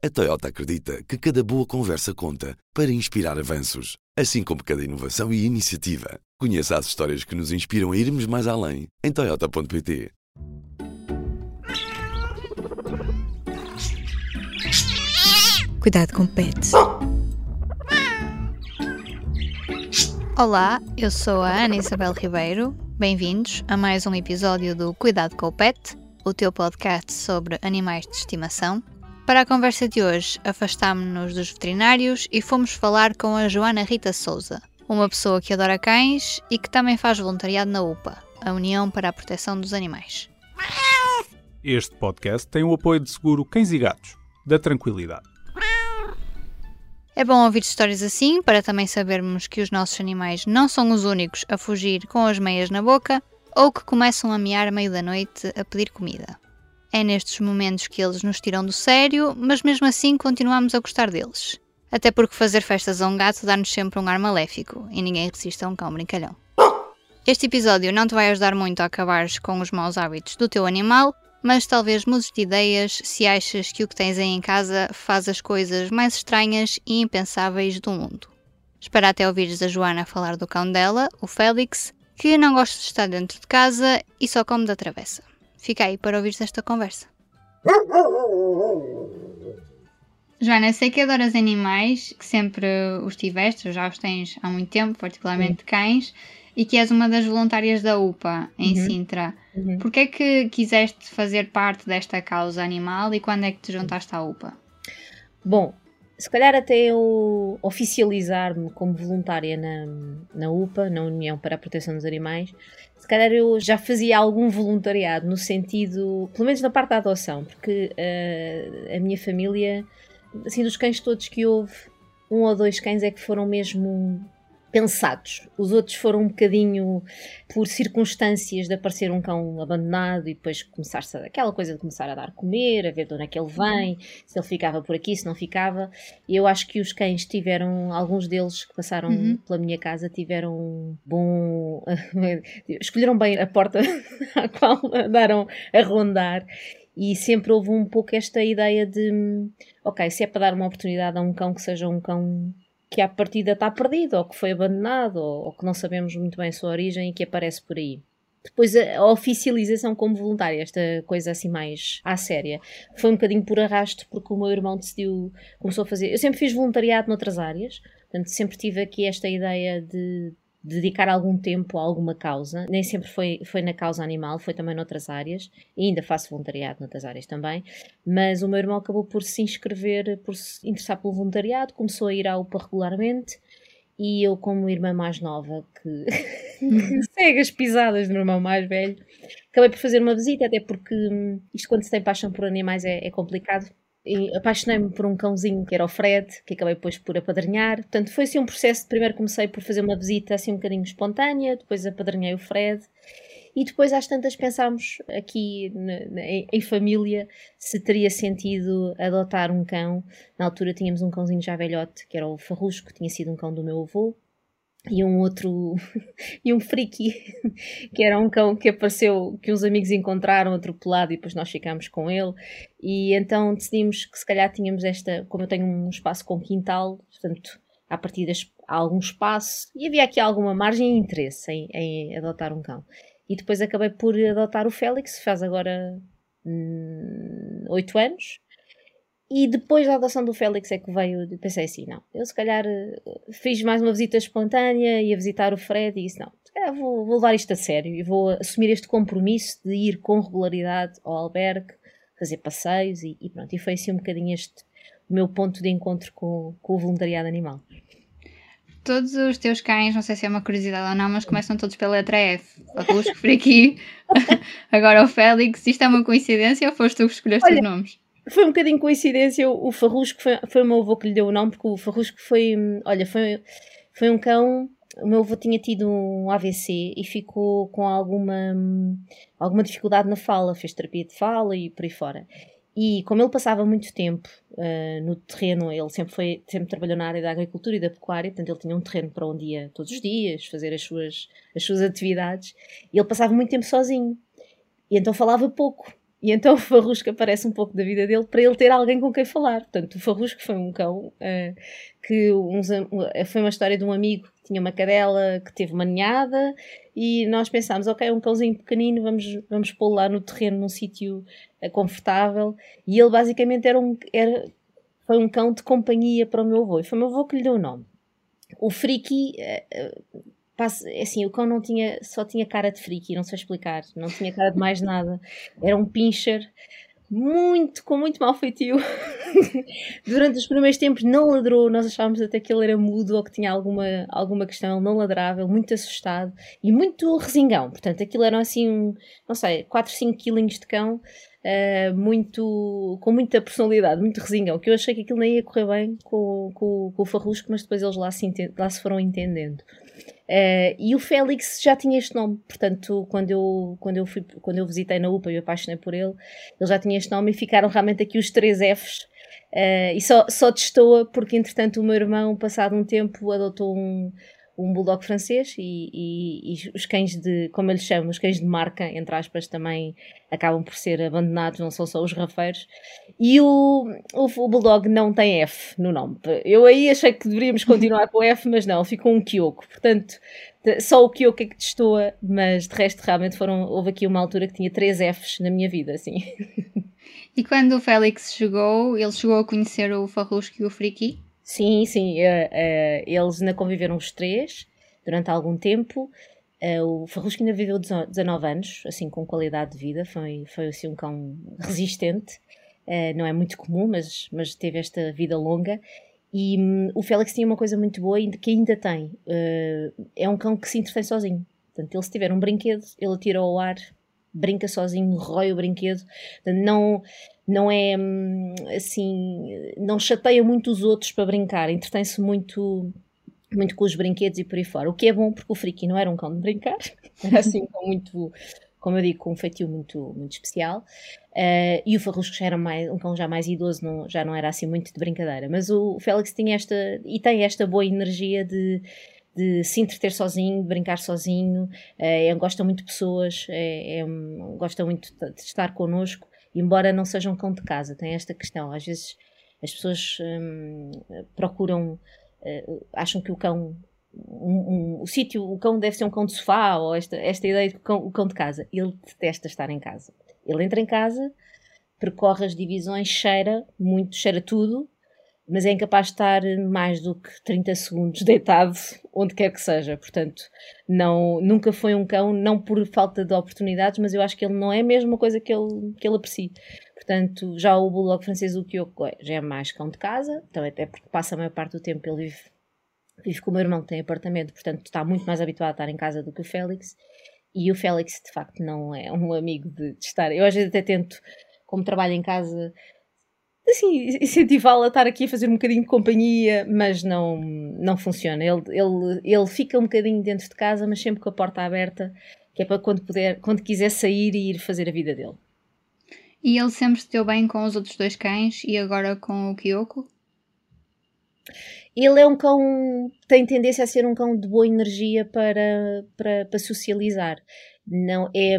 A Toyota acredita que cada boa conversa conta para inspirar avanços, assim como cada inovação e iniciativa. Conheça as histórias que nos inspiram a irmos mais além em Toyota.pt. Cuidado com pets. Olá, eu sou a Ana Isabel Ribeiro. Bem-vindos a mais um episódio do Cuidado com o Pet, o teu podcast sobre animais de estimação. Para a conversa de hoje, afastámos-nos dos veterinários e fomos falar com a Joana Rita Souza, uma pessoa que adora cães e que também faz voluntariado na UPA, a União para a Proteção dos Animais. Este podcast tem o apoio de seguro Cães e Gatos, da Tranquilidade. É bom ouvir histórias assim para também sabermos que os nossos animais não são os únicos a fugir com as meias na boca ou que começam a miar à meio da noite a pedir comida. É nestes momentos que eles nos tiram do sério, mas mesmo assim continuamos a gostar deles. Até porque fazer festas a um gato dá-nos sempre um ar maléfico e ninguém resiste a um cão brincalhão. Este episódio não te vai ajudar muito a acabares com os maus hábitos do teu animal, mas talvez mudes de ideias se achas que o que tens aí em casa faz as coisas mais estranhas e impensáveis do mundo. Espera até ouvires a Joana falar do cão dela, o Félix, que não gosta de estar dentro de casa e só come da travessa. Fica aí para ouvires esta conversa. Joana, sei que adoras animais, que sempre os tiveste, já os tens há muito tempo, particularmente cães, e que és uma das voluntárias da UPA em Uhum. Sintra. Uhum. Porquê é que quiseste fazer parte desta causa animal e quando é que te juntaste à UPA? Bom, se calhar até eu oficializar-me como voluntária na, na UPA, na União para a Proteção dos Animais, se calhar eu já fazia algum voluntariado no sentido, pelo menos na parte da adoção, porque eh, a minha família, assim, dos cães todos que houve, um ou dois cães é que foram mesmo pensados. Os outros foram um bocadinho por circunstâncias de aparecer um cão abandonado e depois começar-se a, aquela coisa de começar a dar comer, a ver de onde é que ele vem, se ele ficava por aqui, se não ficava. Eu acho que os cães tiveram, alguns deles que passaram Uhum. pela minha casa, tiveram um bom. escolheram bem a porta à qual andaram a rondar. E sempre houve um pouco esta ideia de, hum, ok, se é para dar uma oportunidade a um cão que seja um cão que à partida está perdido, ou que foi abandonado, ou, ou que não sabemos muito bem a sua origem e que aparece por aí. Depois a, oficialização como voluntária, esta coisa assim mais à séria, foi um bocadinho por arrasto, porque o meu irmão decidiu, começou a fazer. Eu sempre fiz voluntariado noutras áreas, portanto, sempre tive aqui esta ideia de dedicar algum tempo a alguma causa. Nem sempre foi, foi na causa animal, foi também noutras áreas, e ainda faço voluntariado noutras áreas também. Mas o meu irmão acabou por se inscrever, por se interessar pelo voluntariado, começou a ir à UPA regularmente. E eu, como irmã mais nova, que, segue as pisadas do meu irmão mais velho, acabei por fazer uma visita, até porque hum, isto quando se tem paixão por animais é, é complicado. Apaixonei-me por um cãozinho que era o Fred, que acabei depois por apadrinhar. Portanto, foi assim um processo. Primeiro comecei por fazer uma visita assim um bocadinho espontânea, depois apadrinhei o Fred. E depois, às tantas, pensámos aqui em família se teria sentido adotar um cão. Na altura tínhamos um cãozinho já velhote, que era o Farrusco, que tinha sido um cão do meu avô. E um outro, e um friki, que era um cão que apareceu, que uns amigos encontraram atropelado e depois nós ficámos com ele. E então decidimos que se calhar tínhamos esta, como eu tenho um espaço com quintal, portanto, a partir há algum espaço, e havia aqui alguma margem e interesse em, em adotar um cão. E depois acabei por adotar o Félix, faz agora hum, oito anos. E depois da adoção do Félix é que veio, pensei assim, não, eu se calhar eh, fiz mais uma visita espontânea, ia visitar o Fred e disse, não, se calhar vou, vou levar isto a sério e vou assumir este compromisso de ir com regularidade ao albergue, fazer passeios e, e pronto. E foi assim um bocadinho este o meu ponto de encontro com, com o voluntariado animal. Todos os teus cães, não sei se é uma curiosidade ou não, mas começam todos pela letra F. Farrusco, Friki, agora o Félix. Isto é uma coincidência ou foste tu que escolheste Olha, os nomes? Foi um bocadinho coincidência, o, Farrusco foi, foi o meu avô que lhe deu o nome, porque o Farrusco foi, olha, foi, foi um cão, o meu avô tinha tido um AVC e ficou com alguma, alguma dificuldade na fala, fez terapia de fala e por aí fora. E como ele passava muito tempo uh, no terreno, ele sempre, foi, sempre trabalhou na área da agricultura e da pecuária, portanto ele tinha um terreno para onde ia todos os dias fazer as suas, as suas atividades, e ele passava muito tempo sozinho, e então falava pouco. E então o Farrusco aparece um pouco da vida dele para ele ter alguém com quem falar. Portanto, o Farrusco foi um cão uh, que uns, foi uma história de um amigo que tinha uma cadela que teve uma ninhada e nós pensámos, ok, um cãozinho pequenino, vamos, vamos pô-lo lá no terreno, num sítio uh, confortável. E ele basicamente era um, era, foi um cão de companhia para o meu avô. E foi o meu avô que lhe deu o nome. O Friki uh, assim, o cão não tinha, só tinha cara de friki, não sei explicar, não tinha cara de mais nada. Era um pincher muito, com muito mau feitio. Durante os primeiros tempos não ladrou, nós achávamos até que ele era mudo ou que tinha alguma, alguma questão, ele não ladrava, muito assustado e muito resingão. Portanto, aquilo eram assim, não sei, 4, 5 quilinhos de cão, uh, muito, com muita personalidade, muito resingão, que eu achei que aquilo nem ia correr bem com, com, com o Farrusco, mas depois eles lá se, lá se foram entendendo. Uh, e o Félix já tinha este nome, portanto, quando eu, quando eu, fui, quando eu visitei na UPA e me apaixonei por ele, ele já tinha este nome e ficaram realmente aqui os três Fs. Uh, e só, só testou porque, entretanto, o meu irmão, passado um tempo, adotou um, um bulldog francês e, e, e, os cães de, como eles chamam, os cães de marca, entre aspas, também acabam por ser abandonados, não são só os rafeiros. E o, o, o bulldog não tem F no nome. Eu aí achei que deveríamos continuar com F, mas não, ficou um Kyoko. Portanto, só o Kyoko é que destoa, mas de resto realmente foram, houve aqui uma altura que tinha três Fs na minha vida, assim. E quando o Félix chegou, ele chegou a conhecer o Farrusco e o Friki? Sim, sim. Uh, uh, eles ainda conviveram os três durante algum tempo. Uh, o Farrusco ainda viveu 19 anos, assim, com qualidade de vida. Foi, foi assim, um cão resistente. não é muito comum, mas, mas teve esta vida longa. E um, o Félix tinha uma coisa muito boa que ainda tem. é um cão que se entretém sozinho. Portanto, ele se tiver um brinquedo, ele atira ao ar, brinca sozinho, rói o brinquedo. Não não é hum, assim, não chateia muito os outros para brincar, entretém-se muito muito com os brinquedos e por aí fora. O que é bom porque o Friki não era um cão de brincar, era assim com muito, como eu digo, com um feitio muito, muito especial. Uh, e o Farrusco já era mais, um cão já mais idoso, não, já não era assim muito de brincadeira. Mas o Félix tinha esta, e tem esta boa energia de, de se entreter sozinho, brincar sozinho, é, gosta muito de pessoas, é, é, gosta muito de estar connosco embora não seja um cão de casa, tem esta questão. Às vezes as pessoas hum, procuram, uh, acham que o cão, um, um, o sítio, o cão deve ser um cão de sofá, ou esta, esta ideia de cão, o cão de casa. Ele detesta estar em casa. Ele entra em casa, percorre as divisões, cheira muito, cheira tudo, mas é incapaz de estar mais do que 30 segundos deitado onde quer que seja. Portanto, não, nunca foi um cão, não por falta de oportunidades, mas eu acho que ele não é a mesma coisa que ele, que ele aprecia. Portanto, já o Bulldog francês, o Kyoko, é, já é mais cão de casa, também até porque passa a maior parte do tempo ele vive, vive com o meu irmão que tem apartamento, portanto está muito mais habituado a estar em casa do que o Félix. E o Félix, de facto, não é um amigo de, de estar. Eu às vezes até tento, como trabalho em casa, assim, incentivá-lo a estar aqui a fazer um bocadinho de companhia, mas não, não funciona. Ele, ele, ele fica um bocadinho dentro de casa, mas sempre com a porta aberta, que é para quando, puder, quando quiser sair e ir fazer a vida dele. E ele sempre se deu bem com os outros dois cães e agora com o Kyoko? Ele é um cão, tem tendência a ser um cão de boa energia para, para, para socializar. Não é,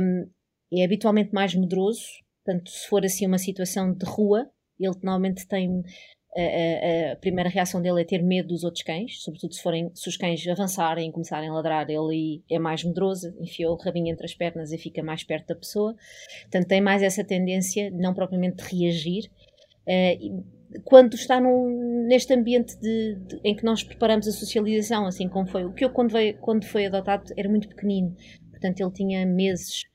é habitualmente mais medroso, portanto, se for assim uma situação de rua, ele normalmente tem a, a, a, primeira reação dele é ter medo dos outros cães, sobretudo se, forem, se os cães avançarem e começarem a ladrar, ele é mais medroso, enfia o rabinho entre as pernas e fica mais perto da pessoa. Portanto, tem mais essa tendência, não propriamente de reagir. Uh, quando está num, neste ambiente de, de, em que nós preparamos a socialização, assim como foi o que eu quando, veio, quando foi adotado era muito pequenino, portanto ele tinha meses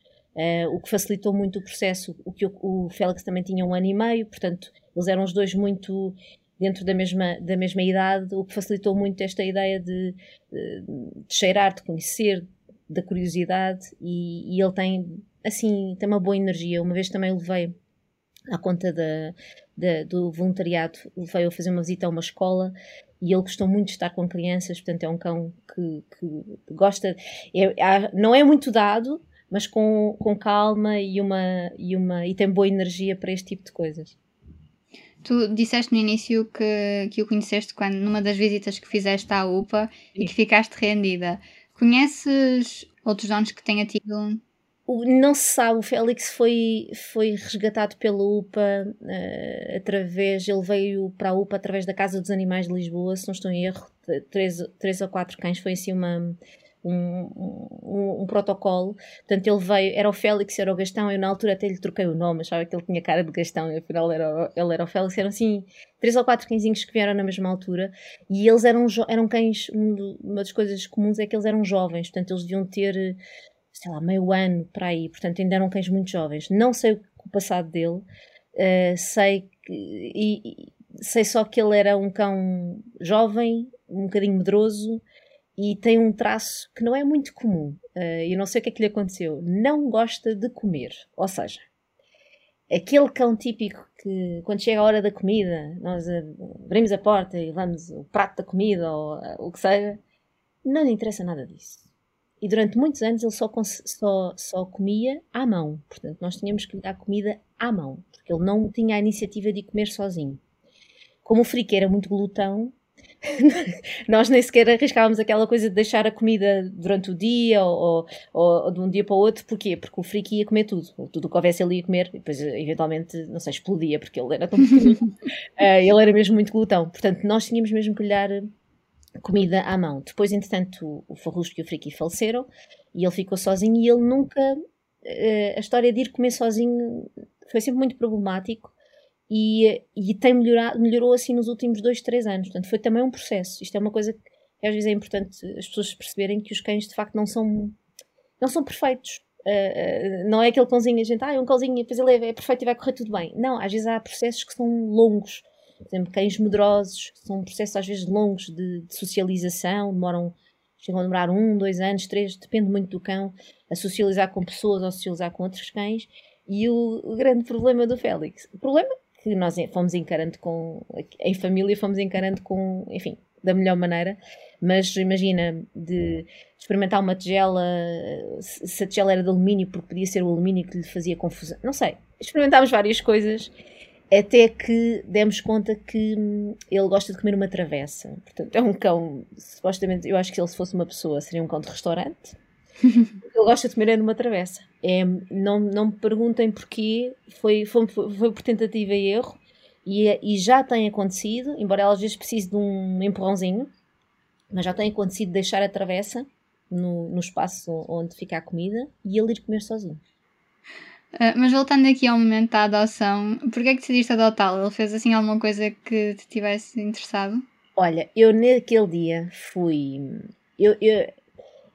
o que facilitou muito o processo. O que o, o Félix também tinha um ano e meio, portanto, eles eram os dois muito dentro da mesma, da mesma idade, o que facilitou muito esta ideia de, de cheirar, de conhecer, da curiosidade, e, e, ele tem, assim, tem uma boa energia. Uma vez também levei à conta da, da, do voluntariado, levei a fazer uma visita a uma escola e ele gostou muito de estar com crianças, portanto é um cão que, que gosta, é, não é muito dado, mas com, com calma e, uma, e, uma, e tem boa energia para este tipo de coisas. Tu disseste no início que, que o conheceste quando, numa das visitas que fizeste à UPA Sim. e que ficaste rendida. Conheces outros donos que tenha tido não se sabe, o Félix foi, foi resgatado pela UPA uh, através, ele veio para a UPA através da Casa dos Animais de Lisboa, se não estou em erro, três, três ou quatro cães, foi assim uma, um, um, um, protocolo. Portanto, ele veio, era o Félix, era o Gastão. Eu, na altura, até lhe troquei o nome, achava que ele tinha cara de Gastão, e afinal era, ele era o Félix. Eram assim, três ou quatro cãezinhos que vieram na mesma altura. E eles eram, eram cães, uma das coisas comuns é que eles eram jovens, portanto, eles deviam ter, sei lá, meio ano para aí. Portanto, ainda eram cães muito jovens. Não sei o passado dele, uh, sei que. E, sei só que ele era um cão jovem, um bocadinho medroso e tem um traço que não é muito comum. Uh, eu não sei o que é que lhe aconteceu. Não gosta de comer. Ou seja, aquele cão típico que quando chega a hora da comida, nós abrimos a porta e levamos o prato da comida ou uh, o que seja, não lhe interessa nada disso. E durante muitos anos ele só, só, só comia à mão. Portanto, nós tínhamos que lhe dar comida à mão, porque ele não tinha a iniciativa de comer sozinho. Como o Frico era muito glutão, nós nem sequer arriscávamos aquela coisa de deixar a comida durante o dia ou, ou, ou, de um dia para o outro. Porquê? Porque o friki ia comer tudo. Tudo o que houvesse ele ia comer e depois eventualmente, não sei, explodia porque ele era tão pequenino. uh, ele era mesmo muito glutão. Portanto, nós tínhamos mesmo que lhe dar comida à mão. Depois, entretanto, o Farrusco e o friki faleceram e ele ficou sozinho e ele nunca... Uh, a história de ir comer sozinho foi sempre muito problemático e, e tem melhorado, melhorou assim nos últimos dois, três anos. Portanto, foi também um processo. Isto é uma coisa que às vezes é importante as pessoas perceberem que os cães de facto não são, não são perfeitos. Uh, uh, não é aquele cãozinho, a gente, ah, é um cãozinho, depois ele é, é, perfeito e vai correr tudo bem. Não, às vezes há processos que são longos. Por exemplo, cães medrosos, são processos às vezes longos de, de socialização, demoram, chegam a demorar um, dois anos, três, depende muito do cão, a socializar com pessoas ou socializar com outros cães. E o, o grande problema do Félix, o problema que nós fomos encarando com, em família, fomos encarando com, enfim, da melhor maneira. Mas imagina, de experimentar uma tigela, se a tigela era de alumínio, porque podia ser o alumínio que lhe fazia confusão. Não sei. Experimentámos várias coisas até que demos conta que hum, ele gosta de comer uma travessa. Portanto, é um cão, supostamente, eu acho que ele se fosse uma pessoa seria um cão de restaurante. ele gosta de comer é numa travessa. É, não, não me perguntem porquê, foi, foi, foi por tentativa e erro e, e já tem acontecido, embora ela às vezes precise de um empurrãozinho, mas já tem acontecido deixar a travessa no, no espaço onde fica a comida e ele ir comer sozinho. Uh, mas voltando aqui ao momento da adoção, porquê é que decidiste adotá-lo? Ele fez assim alguma coisa que te tivesse interessado? Olha, eu naquele dia fui. Eu, eu,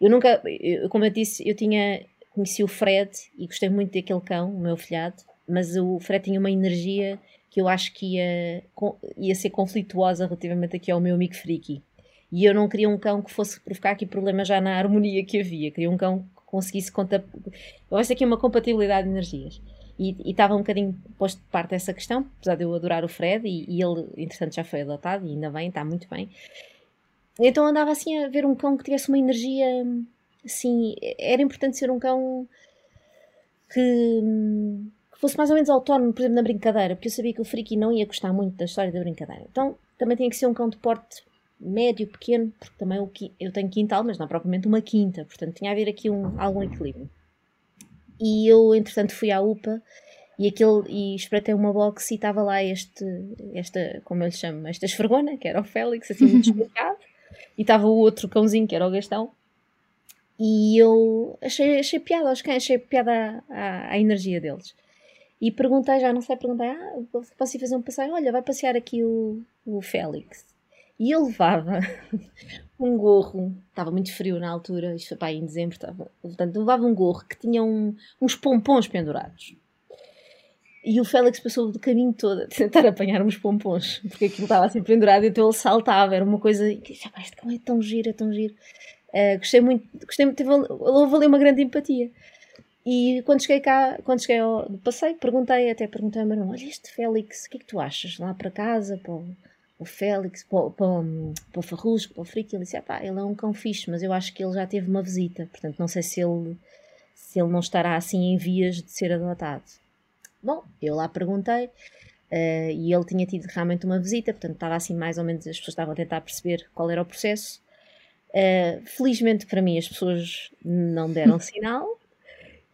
eu nunca, eu, como eu disse, eu tinha conheci o Fred e gostei muito daquele cão, o meu filhado, mas o Fred tinha uma energia que eu acho que ia, ia ser conflituosa relativamente aqui ao meu amigo Friki. E eu não queria um cão que fosse provocar aqui problemas já na harmonia que havia. Queria um cão que conseguisse contar. Eu acho aqui uma compatibilidade de energias. E, estava um bocadinho posto de parte essa questão, apesar de eu adorar o Fred, e, e ele, entretanto, já foi adotado, e ainda bem, está muito bem. Então andava assim a ver um cão que tivesse uma energia assim, era importante ser um cão que, que, fosse mais ou menos autónomo, por exemplo, na brincadeira, porque eu sabia que o Friki não ia gostar muito da história da brincadeira. Então também tinha que ser um cão de porte médio, pequeno, porque também eu, eu tenho quintal, mas não propriamente uma quinta, portanto tinha a haver aqui um, algum equilíbrio. E eu, entretanto, fui à UPA e, aquele, e espreitei uma box e estava lá este, esta, como eu lhe chamo, esta esfregona, que era o Félix, assim muito explicado, e estava o outro cãozinho, que era o Gastão, e eu achei, achei piada aos cães, achei piada à, energia deles. E perguntei, já não sei, perguntei, ah, posso ir fazer um passeio? Olha, vai passear aqui o, o Félix. E ele levava um gorro, estava muito frio na altura, isto foi para aí em dezembro, estava, portanto, levava um gorro que tinha um, uns pompons pendurados. E o Félix passou do caminho todo a tentar apanhar uns pompons, porque aquilo estava assim pendurado, então ele saltava, era uma coisa. E disse, este cão é tão giro, é tão giro. Uh, gostei muito, gostei, teve, houve uma grande empatia. E quando cheguei cá, quando cheguei ao passeio, perguntei, até perguntei ao meu irmão: Olha, este Félix, o que é que tu achas? Lá para casa, para o, o Félix, para, para, para o Farrusco, para o Frico. Ele disse: ah, pá, ele é um cão fixe, mas eu acho que ele já teve uma visita, portanto, não sei se ele, se ele não estará assim em vias de ser adotado. Bom, eu lá perguntei. Uh, e ele tinha tido realmente uma visita, portanto estava assim mais ou menos, as pessoas estavam a tentar perceber qual era o processo. Uh, felizmente para mim as pessoas não deram sinal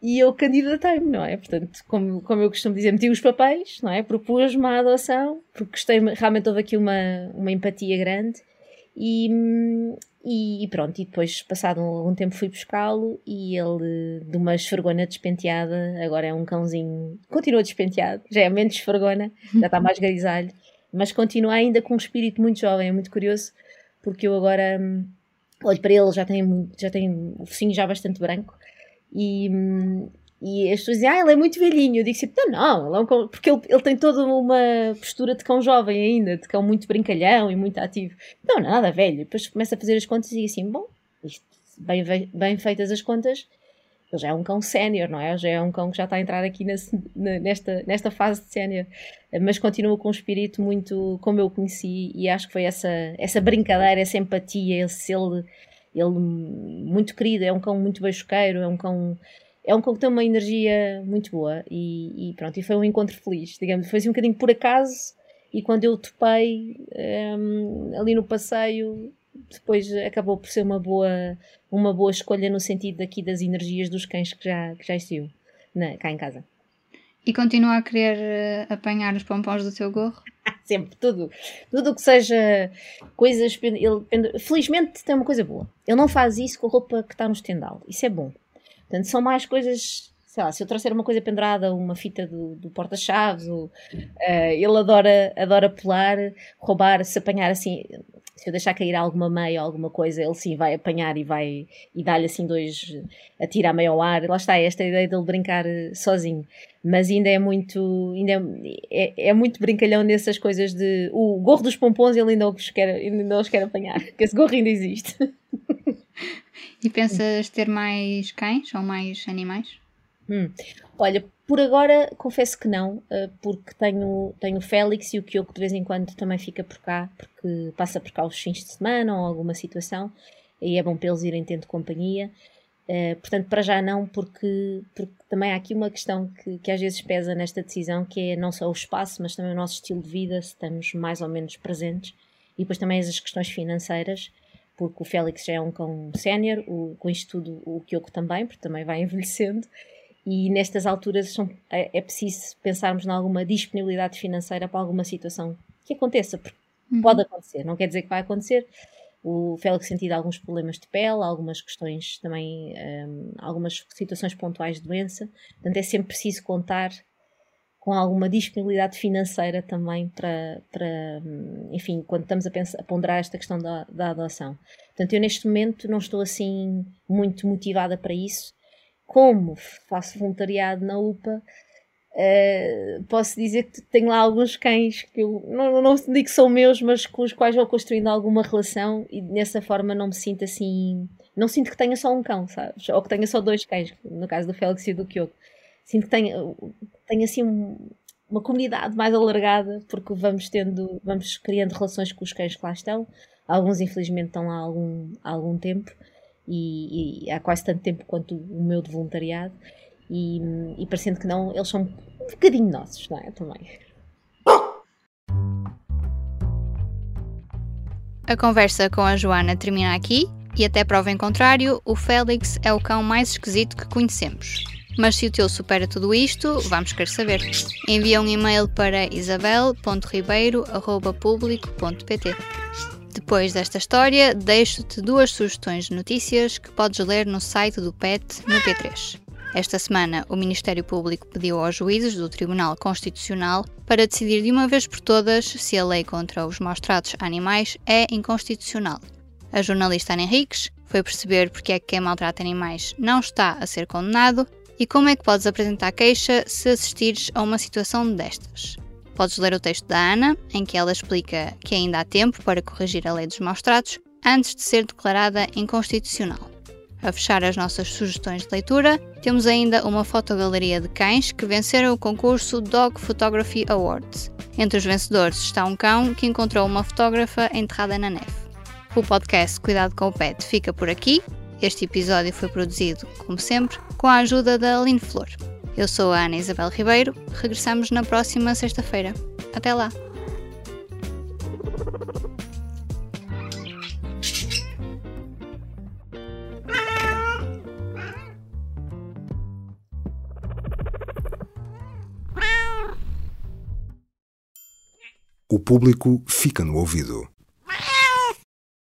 e eu candidatei-me, não é? Portanto, como, como eu costumo dizer, meti os papéis, não é? Propus-me a adoção, porque gostei, realmente houve aqui uma, uma empatia grande e, e pronto, e depois, passado algum tempo, fui buscá-lo e ele, de uma esfregona despenteada, agora é um cãozinho, continua despenteado, já é menos esfregona, já está mais grisalho, mas continua ainda com um espírito muito jovem, é muito curioso, porque eu agora hum, olho para ele, já tem, já tem o focinho já bastante branco e, e as pessoas dizem, ah, ele é muito velhinho. Eu digo sempre, não, não, ele é um cão, porque ele, ele tem toda uma postura de cão jovem ainda, de cão muito brincalhão e muito ativo. Não, nada velho. Depois começa a fazer as contas e assim, bom, isto, bem, bem feitas as contas, ele já é um cão sénior, não é? Já é um cão que já está a entrar aqui nesse, nesta, nesta fase de sénior, mas continua com um espírito muito como eu conheci e acho que foi essa, essa brincadeira, essa empatia, esse ele, ele muito querido, é um cão muito beijoqueiro, é um cão é um cão que tem uma energia muito boa e, e, pronto, e foi um encontro feliz, digamos, foi assim um bocadinho por acaso e quando eu topei um, ali no passeio depois acabou por ser uma boa uma boa escolha no sentido daqui das energias dos cães que já, que já existiu na, cá em casa. E continua a querer uh, apanhar os pompons do teu gorro? Sempre, tudo. Tudo que seja coisas. Ele, felizmente tem uma coisa boa. Ele não faz isso com a roupa que está no estendal. Isso é bom. Portanto, são mais coisas, sei lá, se eu trouxer uma coisa pendurada, uma fita do, do porta-chaves, uh, ele adora, adora pular, roubar, se apanhar assim, se eu deixar cair alguma meia ou alguma coisa, ele sim vai apanhar e vai e dá-lhe assim dois, atira a meia ao ar. Lá está esta ideia dele brincar eh, sozinho. Mas ainda é muito, ainda é, é, é, muito brincalhão nessas coisas de o gorro dos pompons ele ainda os quer, ainda os quer apanhar, porque esse gorro ainda existe. E pensas ter mais cães ou mais animais? Hum. Olha, por agora confesso que não, eh, porque tenho, tenho o Félix e o Kyoko de vez em quando também fica por cá, porque passa por cá os fins de semana ou alguma situação, e é bom para eles irem tendo companhia. Uh, portanto, para já não, porque, porque também há aqui uma questão que, que às vezes pesa nesta decisão, que é não só o espaço, mas também o nosso estilo de vida, se estamos mais ou menos presentes, e depois também as questões financeiras porque o Félix já é um cão sénior, com isto tudo o Kyoko também, porque também vai envelhecendo, e nestas alturas são, é, é, preciso pensarmos em alguma disponibilidade financeira para alguma situação que aconteça, porque uhum. pode acontecer, não quer dizer que vai acontecer. O Félix tem tido alguns problemas de pele, algumas questões também, um, algumas situações pontuais de doença, portanto é sempre preciso contar com alguma disponibilidade financeira também para, para enfim, quando estamos a, pensar, a ponderar esta questão da, da adoção. Portanto, eu neste momento não estou assim muito motivada para isso. Como faço voluntariado na UPA, uh, posso dizer que tenho lá alguns cães que eu não, não digo que são meus, mas com os quais vou construindo alguma relação e dessa forma não me sinto assim. Não sinto que tenha só um cão, sabes? Ou que tenha só dois cães, no caso do Félix e do Kyoko sinto que tenho, tenho assim um, uma comunidade mais alargada, porque vamos tendo, vamos criando relações com os cães que lá estão. Alguns, infelizmente, estão lá há algum, há algum tempo e, e há quase tanto tempo quanto o meu de voluntariado. E, e parecendo que não, eles são um bocadinho nossos, não é? Também. A conversa com a Joana termina aqui e até prova em contrário, o Félix é o cão mais esquisito que conhecemos. Mas se o teu supera tudo isto, vamos querer saber. Envia um e-mail para isabel.ribeiro.publico.pt Depois desta história, deixo-te duas sugestões de notícias que podes ler no site do PET no P3. Esta semana, o Ministério Público pediu aos juízes do Tribunal Constitucional para decidir de uma vez por todas se a lei contra os maus-tratos a animais é inconstitucional. A jornalista Ana Henriques foi perceber porque é que quem maltrata animais não está a ser condenado e como é que podes apresentar queixa se assistires a uma situação destas? Podes ler o texto da Ana, em que ela explica que ainda há tempo para corrigir a lei dos maus tratos antes de ser declarada inconstitucional. A fechar as nossas sugestões de leitura, temos ainda uma fotogaleria de cães que venceram o concurso Dog Photography Awards. Entre os vencedores está um cão que encontrou uma fotógrafa enterrada na neve. O podcast Cuidado com o Pet fica por aqui. Este episódio foi produzido, como sempre, com a ajuda da Aline Flor. Eu sou a Ana Isabel Ribeiro, regressamos na próxima sexta-feira. Até lá! O público fica no ouvido.